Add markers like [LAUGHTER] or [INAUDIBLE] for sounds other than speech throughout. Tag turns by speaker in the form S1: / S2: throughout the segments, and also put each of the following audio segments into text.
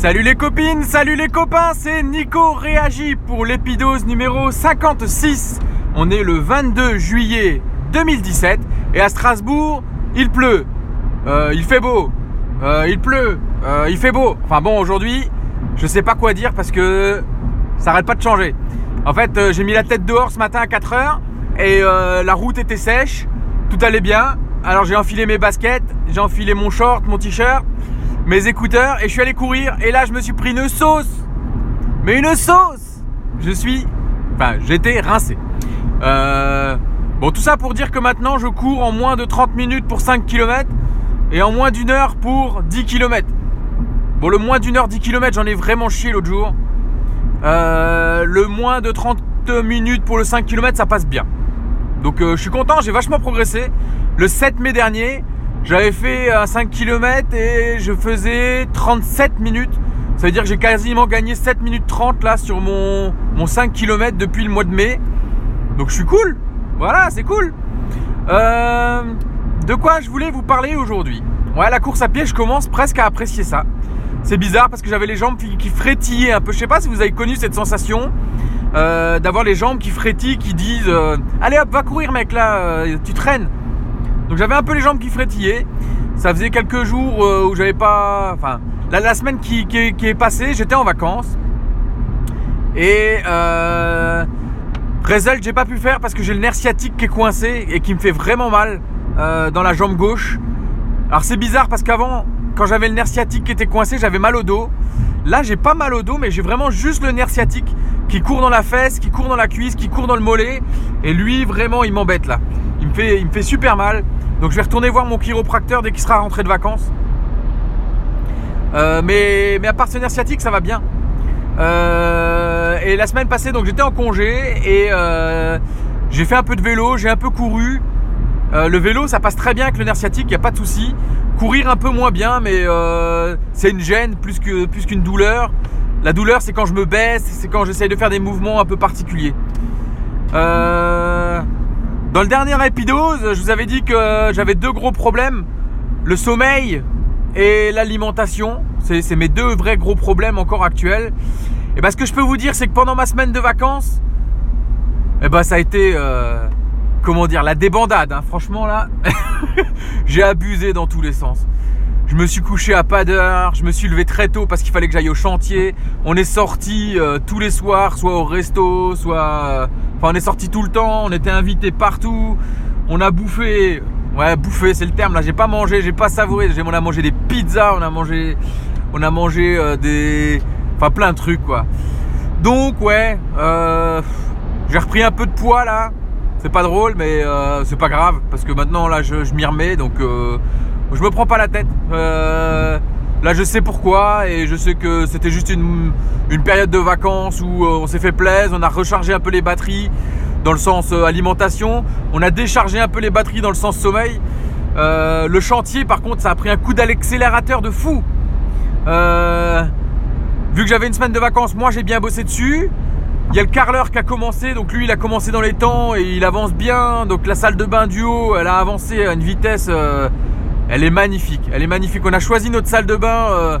S1: Salut les copines, salut les copains, c'est Nico Réagi pour l'épidose numéro 56. On est le 22 juillet 2017 et à Strasbourg, il pleut, euh, il fait beau, euh, il pleut, euh, il fait beau. Enfin bon, aujourd'hui, je sais pas quoi dire parce que ça arrête pas de changer. En fait, j'ai mis la tête dehors ce matin à 4h et euh, la route était sèche, tout allait bien. Alors j'ai enfilé mes baskets, j'ai enfilé mon short, mon t-shirt, mes écouteurs et je suis allé courir et là je me suis pris une sauce. Mais une sauce Je suis... Enfin, j'étais rincé. Euh, Bon, tout ça pour dire que maintenant je cours en moins de 30 minutes pour 5 km et en moins d'une heure pour 10 km. Bon, le moins d'une heure 10 km, j'en ai vraiment chié l'autre jour. Euh, le moins de 30 minutes pour le 5 km, ça passe bien. Donc euh, je suis content, j'ai vachement progressé. Le 7 mai dernier, j'avais fait un 5 km et je faisais 37 minutes. Ça veut dire que j'ai quasiment gagné 7 minutes 30 là sur mon, mon 5 km depuis le mois de mai. Donc je suis cool. Voilà, c'est cool. Euh, de quoi je voulais vous parler aujourd'hui? Ouais, la course à pied, je commence presque à apprécier ça. C'est bizarre parce que j'avais les jambes qui, qui frétillaient un peu. Je sais pas si vous avez connu cette sensation euh, d'avoir les jambes qui frétillent, qui disent euh, Allez hop, va courir, mec, là, euh, tu traînes. Donc j'avais un peu les jambes qui frétillaient. Ça faisait quelques jours euh, où j'avais pas. Enfin, la, semaine qui est passée, j'étais en vacances. Et euh, Result, j'ai pas pu faire parce que j'ai le nerf sciatique qui est coincé et qui me fait vraiment mal euh, dans la jambe gauche. Alors c'est bizarre parce qu'avant, quand j'avais le nerf sciatique qui était coincé, j'avais mal au dos. Là, j'ai pas mal au dos, mais j'ai vraiment juste le nerf sciatique qui court dans la fesse, qui court dans la cuisse, qui court dans le mollet. Et lui, vraiment, il m'embête là. Il me fait, il me fait super mal. Donc je vais retourner voir mon chiropracteur dès qu'il sera rentré de vacances. Euh, mais, mais à part sciatique, ça va bien. Euh, et la semaine passée, donc j'étais en congé et euh, j'ai fait un peu de vélo, j'ai un peu couru. Le vélo, ça passe très bien avec le nerf sciatique, il n'y a pas de souci. Courir un peu moins bien, mais c'est une gêne plus que plus qu'une douleur. La douleur, c'est quand je me baisse, c'est quand j'essaye de faire des mouvements un peu particuliers. Dans le dernier épidose, je vous avais dit que j'avais deux gros problèmes le sommeil et l'alimentation. C'est mes deux vrais gros problèmes encore actuels. Et ben, ce que je peux vous dire, c'est que pendant ma semaine de vacances, eh ben, ça a été, euh, comment dire, la débandade. hein. Franchement, là, [LAUGHS] j'ai abusé dans tous les sens. Je me suis couché à pas d'heure, je me suis levé très tôt parce qu'il fallait que j'aille au chantier. On est sorti euh, tous les soirs, soit au resto, soit. euh, Enfin, on est sorti tout le temps, on était invités partout. On a bouffé. Ouais, bouffé, c'est le terme là. J'ai pas mangé, j'ai pas savouré. On a mangé des pizzas, on a mangé. On a mangé euh, des. Enfin, plein de trucs quoi. Donc, ouais, j'ai repris un peu de poids là. C'est pas drôle, mais c'est pas grave parce que maintenant là je, je m'y remets donc euh, je me prends pas la tête. Euh, là je sais pourquoi et je sais que c'était juste une, période de vacances où euh, on s'est fait plaisir, on a rechargé un peu les batteries dans le sens euh, alimentation, on a déchargé un peu les batteries dans le sens sommeil. Le chantier par contre ça a pris un coup d'accélérateur de fou. Vu que j'avais une semaine de vacances, moi j'ai bien bossé dessus. Il y a le carreleur qui a commencé, donc lui il a commencé dans les temps et il avance bien. Donc la salle de bain du haut, elle a avancé à une vitesse, elle est magnifique. Elle est magnifique. On a choisi notre salle de bain euh,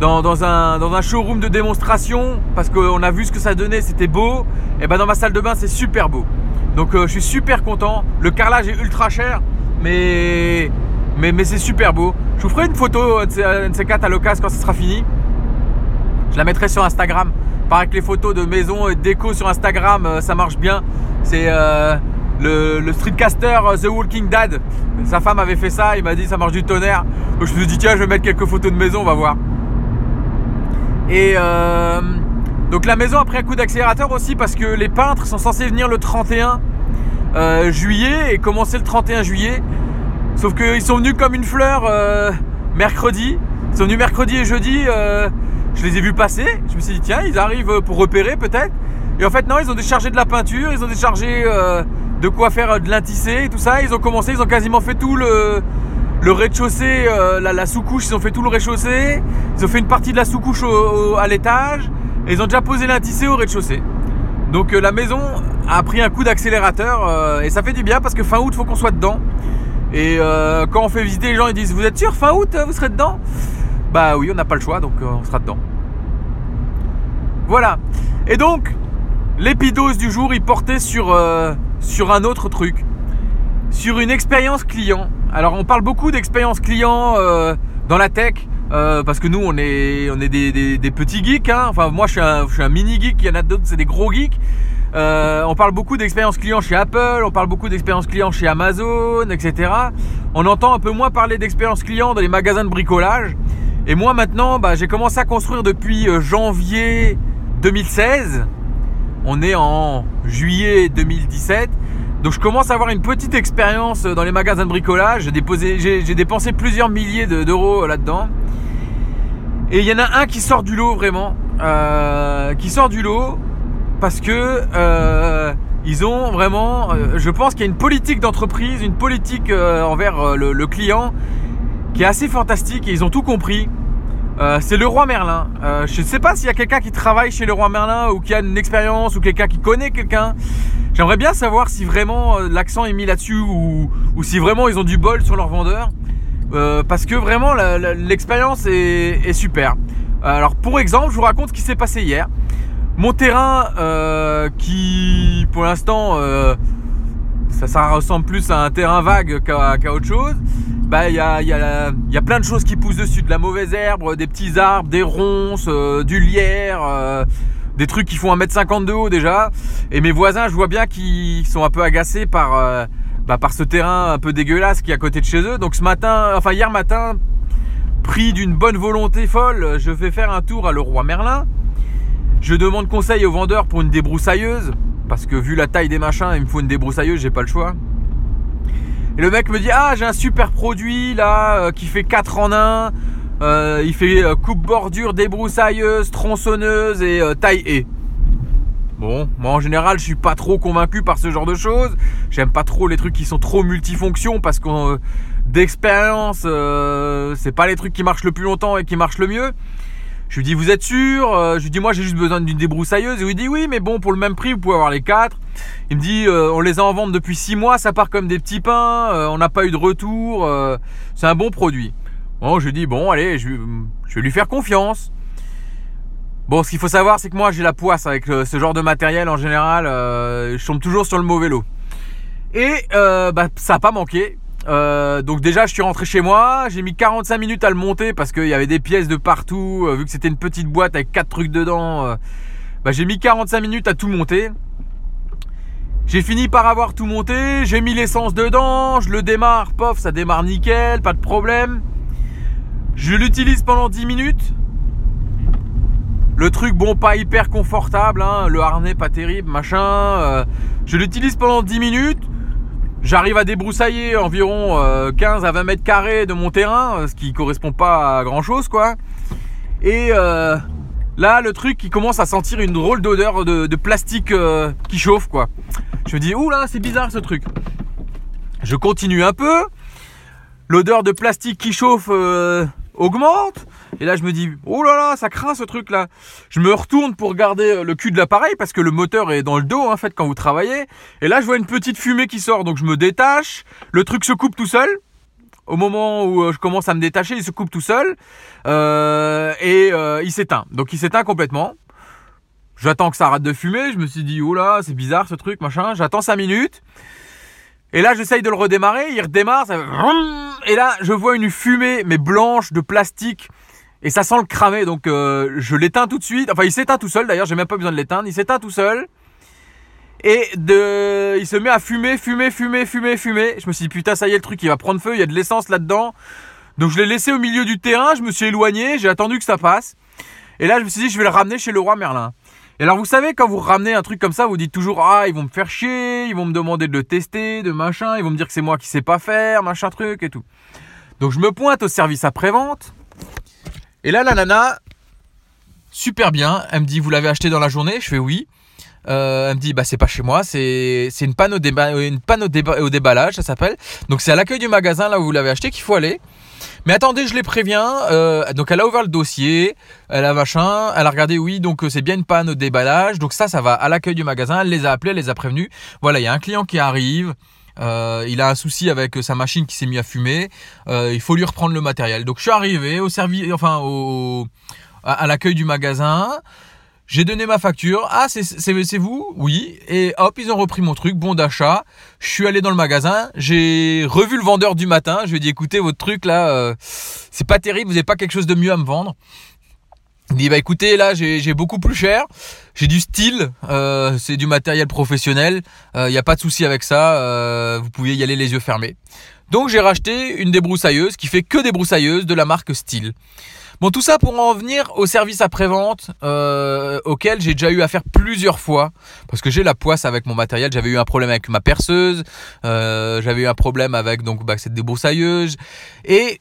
S1: dans, un, showroom de démonstration parce qu'on a vu ce que ça donnait, c'était beau. Et ben dans ma salle de bain c'est super beau. Donc euh, je suis super content. Le carrelage est ultra cher, mais, mais, c'est super beau. Je vous ferai une photo un de ces- un de ces quatre à l'occasion quand ce sera fini. Je la mettrai sur Instagram. Pareil que les photos de maison et de déco sur Instagram, euh, ça marche bien. C'est euh, le, streetcaster euh, The Walking Dad. Sa femme avait fait ça, il m'a dit ça marche du tonnerre. Donc je me suis dit tiens je vais mettre quelques photos de maison, on va voir. Et euh, donc la maison a pris un coup d'accélérateur aussi parce que les peintres sont censés venir le 31 euh, juillet et commencer le 31 juillet. Sauf qu'ils sont venus comme une fleur mercredi. Ils sont venus mercredi et jeudi. je les ai vus passer. Je me suis dit, tiens, ils arrivent pour repérer peut-être. Et en fait, non, ils ont déchargé de la peinture. Ils ont déchargé de quoi faire euh, de l'intissé et tout ça. Ils ont commencé, ils ont quasiment fait tout le, rez-de-chaussée, euh, la, sous-couche. Ils ont fait tout le rez-de-chaussée. Ils ont fait une partie de la sous-couche à l'étage. Et ils ont déjà posé l'intissé au rez-de-chaussée. Donc euh, la maison a pris un coup d'accélérateur et ça fait du bien parce que fin août, faut qu'on soit dedans. Et quand on fait visiter les gens, ils disent Vous êtes sûr, fin août, vous serez dedans? Bah oui, on n'a pas le choix, donc on sera dedans. Voilà. Et donc, l'épidose du jour, il portait sur, sur un autre truc. Sur une expérience client. Alors, on parle beaucoup d'expérience client euh, dans la tech. Euh, parce que nous, on est, on est des, petits geeks. Hein. Enfin, moi, je suis, un, mini geek. Il y en a d'autres, c'est des gros geeks. Euh, on parle beaucoup d'expérience client chez Apple, on parle beaucoup d'expérience client chez Amazon, etc. On entend un peu moins parler d'expérience client dans les magasins de bricolage. Et moi maintenant, bah, j'ai commencé à construire depuis janvier 2016. On est en juillet 2017. Donc je commence à avoir une petite expérience dans les magasins de bricolage. J'ai, dépensé plusieurs milliers d'euros là-dedans. Et il y en a un qui sort du lot vraiment. Euh, qui sort du lot parce que euh, ils ont vraiment, euh, je pense qu'il y a une politique d'entreprise, une politique envers le, client qui est assez fantastique et ils ont tout compris. C'est le roi Merlin. je ne sais pas s'il y a quelqu'un qui travaille chez le roi Merlin ou qui a une expérience ou quelqu'un qui connaît quelqu'un. J'aimerais bien savoir si vraiment l'accent est mis là-dessus ou, si vraiment ils ont du bol sur leur vendeur. parce que vraiment l'expérience est, super. Alors pour exemple, je vous raconte ce qui s'est passé hier. Mon terrain euh, qui pour l'instant euh, ça, ressemble plus à un terrain vague qu'à autre chose. Bah il y a, plein de choses qui poussent dessus, de la mauvaise herbe, des petits arbres, des ronces, euh, du lierre, des trucs qui font 1m50 de haut déjà. Et mes voisins je vois bien qu'ils sont un peu agacés par, bah, par ce terrain un peu dégueulasse qui est à côté de chez eux. Donc ce matin, enfin hier matin, pris d'une bonne volonté folle, je vais faire un tour à le roi Merlin. Je demande conseil au vendeur pour une débroussailleuse. Parce que vu la taille des machins, il me faut une débroussailleuse, j'ai pas le choix. Et le mec me dit Ah, j'ai un super produit là euh, qui fait 4 en 1. Euh, il fait euh, coupe bordure, débroussailleuse, tronçonneuse et taille et. Bon, moi en général, je suis pas trop convaincu par ce genre de choses. J'aime pas trop les trucs qui sont trop multifonctions parce que d'expérience, c'est pas les trucs qui marchent le plus longtemps et qui marchent le mieux. Je lui dis, vous êtes sûr? Euh, Je lui dis, moi j'ai juste besoin d'une débroussailleuse. Et il dit, oui, mais bon, pour le même prix, vous pouvez avoir les quatre. Il me dit, euh, on les a en vente depuis six mois, ça part comme des petits pains, euh, on n'a pas eu de retour, c'est un bon produit. Bon, je lui dis, bon, allez, je, vais lui faire confiance. Bon, ce qu'il faut savoir, c'est que moi j'ai la poisse avec ce genre de matériel en général, je tombe toujours sur le mauvais lot. Et bah, ça n'a pas manqué. Euh, donc déjà je suis rentré chez moi, j'ai mis 45 minutes à le monter parce qu'il y avait des pièces de partout, euh, vu que c'était une petite boîte avec quatre trucs dedans, euh, bah, j'ai mis 45 minutes à tout monter. J'ai fini par avoir tout monté, j'ai mis l'essence dedans, je le démarre, pof, ça démarre nickel, pas de problème. Je l'utilise pendant 10 minutes. Le truc, bon, pas hyper confortable, hein, le harnais pas terrible, machin. je l'utilise pendant 10 minutes. J'arrive à débroussailler environ 15 euh, à 20 mètres carrés de mon terrain, euh, ce qui correspond pas à grand chose quoi. Et euh, là, le truc qui commence à sentir une drôle d'odeur de, plastique qui chauffe quoi. Je me dis, ouh là, c'est bizarre ce truc. Je continue un peu. L'odeur de plastique qui chauffe augmente. Et là, je me dis, oh là là, ça craint ce truc là. Je me retourne pour regarder euh, le cul de l'appareil parce que le moteur est dans le dos en fait quand vous travaillez. Et là, je vois une petite fumée qui sort, donc je me détache. Le truc se coupe tout seul. Au moment où euh, je commence à me détacher, il se coupe tout seul euh, et il s'éteint. Donc il s'éteint complètement. J'attends que ça arrête de fumer. Je me suis dit, oh là, c'est bizarre ce truc, machin. J'attends 5 minutes. Et là, j'essaye de le redémarrer, il redémarre, et là, je vois une fumée, mais blanche, de plastique, et ça sent le cramer, donc euh, je l'éteins tout de suite. Enfin, il s'éteint tout seul, d'ailleurs, j'ai même pas besoin de l'éteindre, il s'éteint tout seul. Et de, il se met à fumer, fumer, fumer, fumer, fumer. Je me suis dit, putain, ça y est, le truc, il va prendre feu, il y a de l'essence là-dedans. Donc je l'ai laissé au milieu du terrain, je me suis éloigné, j'ai attendu que ça passe. Et là, je me suis dit, je vais le ramener chez le roi Merlin. Et alors vous savez, quand vous ramenez un truc comme ça, vous dites toujours Ah, ils vont me faire chier, ils vont me demander de le tester, de machin, ils vont me dire que c'est moi qui sais pas faire, machin truc et tout. Donc je me pointe au service après-vente. Et là, la nana, super bien, elle me dit Vous l'avez acheté dans la journée? Je fais oui. Euh, elle me dit bah c'est pas chez moi, c'est une panne au une panne au, déballage, ça s'appelle. Donc c'est à l'accueil du magasin là où vous l'avez acheté qu'il faut aller. Mais attendez, je les préviens. Euh, donc elle a ouvert le dossier, elle a machin, elle a regardé, oui, donc euh, c'est bien une panne au déballage. Donc ça, ça va à l'accueil du magasin. Elle les a appelés, elle les a prévenus. Voilà, il y a un client qui arrive. Il a un souci avec sa machine qui s'est mis à fumer. il faut lui reprendre le matériel. Donc je suis arrivé au service, enfin au, à, l'accueil du magasin. J'ai donné ma facture. Ah, c'est vous? Oui. Et hop, ils ont repris mon truc, bon d'achat. Je suis allé dans le magasin. J'ai revu le vendeur du matin. Je lui ai dit, écoutez, votre truc là, euh, c'est pas terrible. Vous n'avez pas quelque chose de mieux à me vendre il dit bah écoutez là j'ai beaucoup plus cher, j'ai du style, euh, c'est du matériel professionnel, il euh, n'y a pas de souci avec ça, euh, vous pouvez y aller les yeux fermés. Donc j'ai racheté une débroussailleuse qui fait que des broussailleuses de la marque Style. Bon tout ça pour en venir au service après-vente auquel j'ai déjà eu affaire plusieurs fois parce que j'ai la poisse avec mon matériel, j'avais eu un problème avec ma perceuse, j'avais eu un problème avec donc bah, cette débroussailleuse et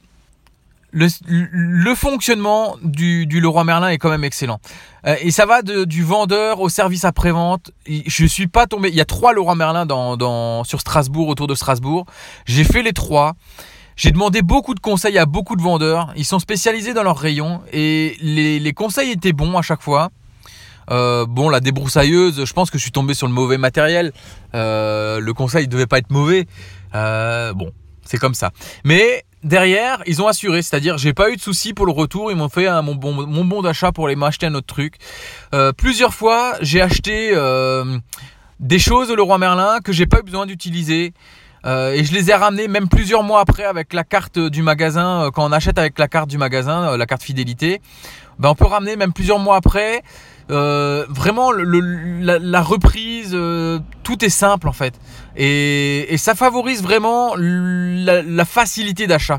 S1: le, fonctionnement du, du, Leroy Merlin est quand même excellent. Euh, et ça va du vendeur au service après-vente. Je suis pas tombé. Il y a trois Leroy Merlin dans, sur Strasbourg, autour de Strasbourg. J'ai fait les trois. J'ai demandé beaucoup de conseils à beaucoup de vendeurs. Ils sont spécialisés dans leur rayon et les, conseils étaient bons à chaque fois. Euh, bon, la débroussailleuse, je pense que je suis tombé sur le mauvais matériel. Euh, le conseil devait pas être mauvais. bon, c'est comme ça. Mais derrière, ils ont assuré, c'est-à-dire j'ai pas eu de soucis pour le retour, ils m'ont fait mon, bon, d'achat pour aller m'acheter un autre truc. Euh, plusieurs fois, j'ai acheté euh, des choses au Leroy Merlin que j'ai pas eu besoin d'utiliser. Euh, et je les ai ramenés même plusieurs mois après avec la carte du magasin. quand on achète avec la carte du magasin, la carte fidélité, ben on peut ramener même plusieurs mois après. vraiment, la, reprise, tout est simple en fait. Et, ça favorise vraiment la, facilité d'achat.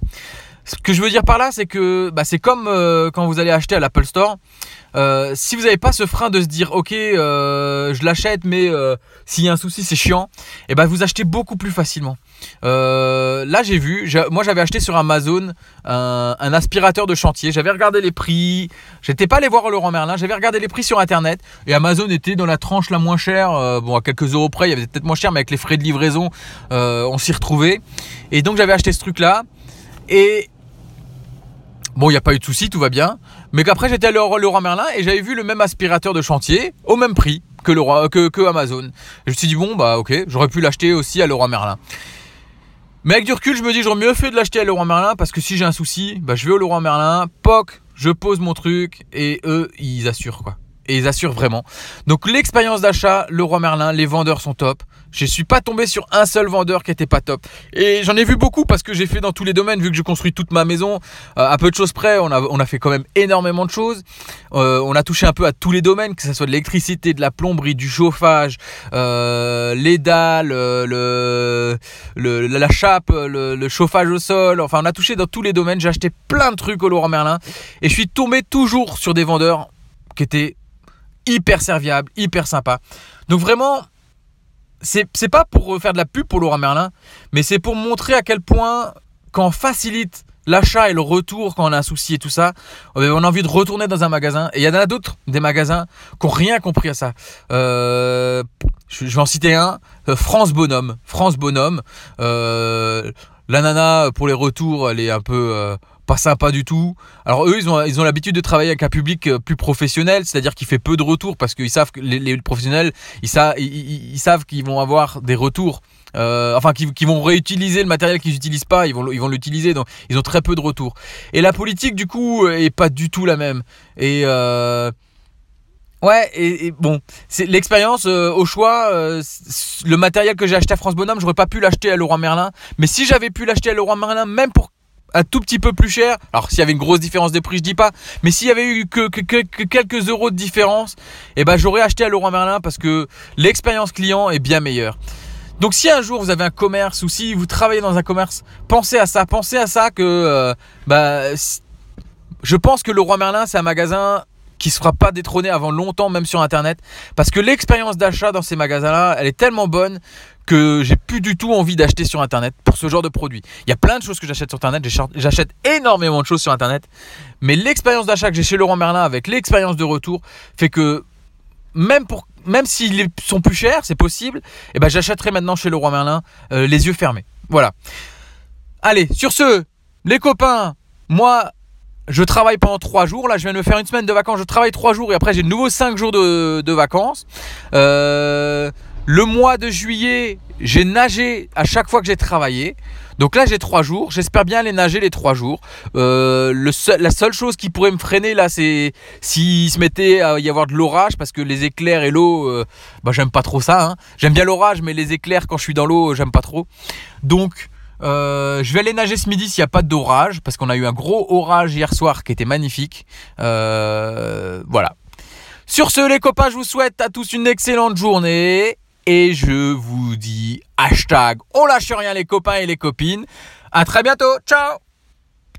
S1: Ce que je veux dire par là, c'est que bah, c'est comme euh, quand vous allez acheter à l'Apple Store. Euh, si vous n'avez pas ce frein de se dire ok euh, je l'achète mais s'il y a un souci c'est chiant et eh ben vous achetez beaucoup plus facilement. Là j'ai vu moi j'avais acheté sur Amazon un, aspirateur de chantier. J'avais regardé les prix. J'étais pas allé voir Laurent Merlin. J'avais regardé les prix sur internet. Et Amazon était dans la tranche la moins chère. Bon à quelques euros près il y avait peut-être moins cher mais avec les frais de livraison on s'y retrouvait. Et donc j'avais acheté ce truc là et Bon, il n'y a pas eu de souci, tout va bien. Mais qu'après, j'étais à Leroy Merlin et j'avais vu le même aspirateur de chantier au même prix que, Leroy, que, que Amazon. Je me suis dit, bon, bah ok, j'aurais pu l'acheter aussi à Leroy Merlin. Mais avec du recul, je me dis, j'aurais mieux fait de l'acheter à Leroy Merlin parce que si j'ai un souci, bah, je vais au Leroy Merlin, poc, je pose mon truc et eux, ils assurent quoi. Et ils assurent vraiment. Donc l'expérience d'achat, Leroy Merlin, les vendeurs sont top. Je suis pas tombé sur un seul vendeur qui était pas top. Et j'en ai vu beaucoup parce que j'ai fait dans tous les domaines, vu que je construis toute ma maison. Euh, à peu de choses près, on a, on a fait quand même énormément de choses. Euh, on a touché un peu à tous les domaines, que ce soit de l'électricité, de la plomberie, du chauffage, euh, les dalles, le, le, la chape, le, le, chauffage au sol. Enfin, on a touché dans tous les domaines. J'ai acheté plein de trucs au Laurent Merlin. Et je suis tombé toujours sur des vendeurs qui étaient hyper serviables, hyper sympas. Donc vraiment, c'est pas pour faire de la pub pour Laura Merlin, mais c'est pour montrer à quel point, quand on facilite l'achat et le retour quand on a un souci et tout ça, on a envie de retourner dans un magasin. Et il y en a d'autres, des magasins, qui n'ont rien compris à ça. Euh, je, vais en citer un, euh, France Bonhomme. France Bonhomme. Euh, la nana, pour les retours, elle est un peu pas sympa du tout. Alors eux, ils ont ils ont l'habitude de travailler avec un public euh, plus professionnel, c'est-à-dire qui fait peu de retours parce qu'ils savent que les, professionnels, ils, savent ils, savent qu'ils vont avoir des retours. Euh, enfin, qui, vont réutiliser le matériel qu'ils n'utilisent pas, ils vont, ils vont l'utiliser, donc ils ont très peu de retours. Et la politique, du coup, est pas du tout la même. Et euh, Ouais, et, bon, c'est l'expérience au choix. le matériel que j'ai acheté à France Bonhomme, j'aurais pas pu l'acheter à Leroy Merlin. Mais si j'avais pu l'acheter à Leroy Merlin, même pour un tout petit peu plus cher. Alors s'il y avait une grosse différence de prix, je dis pas, mais s'il y avait eu que, quelques euros de différence, eh ben j'aurais acheté à Laurent Merlin parce que l'expérience client est bien meilleure. Donc si un jour vous avez un commerce ou si vous travaillez dans un commerce, pensez à ça, pensez à ça que euh, bah, je pense que le Roi Merlin c'est un magasin qui ne sera pas détrôné avant longtemps, même sur Internet. Parce que l'expérience d'achat dans ces magasins-là, elle est tellement bonne que j'ai plus du tout envie d'acheter sur Internet pour ce genre de produit. Il y a plein de choses que j'achète sur Internet, j'achète énormément de choses sur Internet, mais l'expérience d'achat que j'ai chez Laurent Merlin avec l'expérience de retour fait que même pour même s'ils sont plus chers, c'est possible, et eh ben j'achèterai maintenant chez Leroy Merlin euh, les yeux fermés. Voilà. Allez, sur ce, les copains, moi je travaille pendant 3 jours. Là, je viens de me faire une semaine de vacances. Je travaille 3 jours et après, j'ai de nouveau 5 jours de, vacances. Euh, le mois de juillet, j'ai nagé à chaque fois que j'ai travaillé. Donc là j'ai trois jours, j'espère bien aller nager les trois jours. Euh, la seule chose qui pourrait me freiner là c'est s'il se mettait à y avoir de l'orage parce que les éclairs et l'eau, euh, bah j'aime pas trop ça. Hein. J'aime bien l'orage mais les éclairs quand je suis dans l'eau j'aime pas trop. Donc euh, je vais aller nager ce midi s'il n'y a pas d'orage parce qu'on a eu un gros orage hier soir qui était magnifique. voilà. Sur ce les copains je vous souhaite à tous une excellente journée et je vous dis hashtag on lâche rien les copains et les copines. À très bientôt. Ciao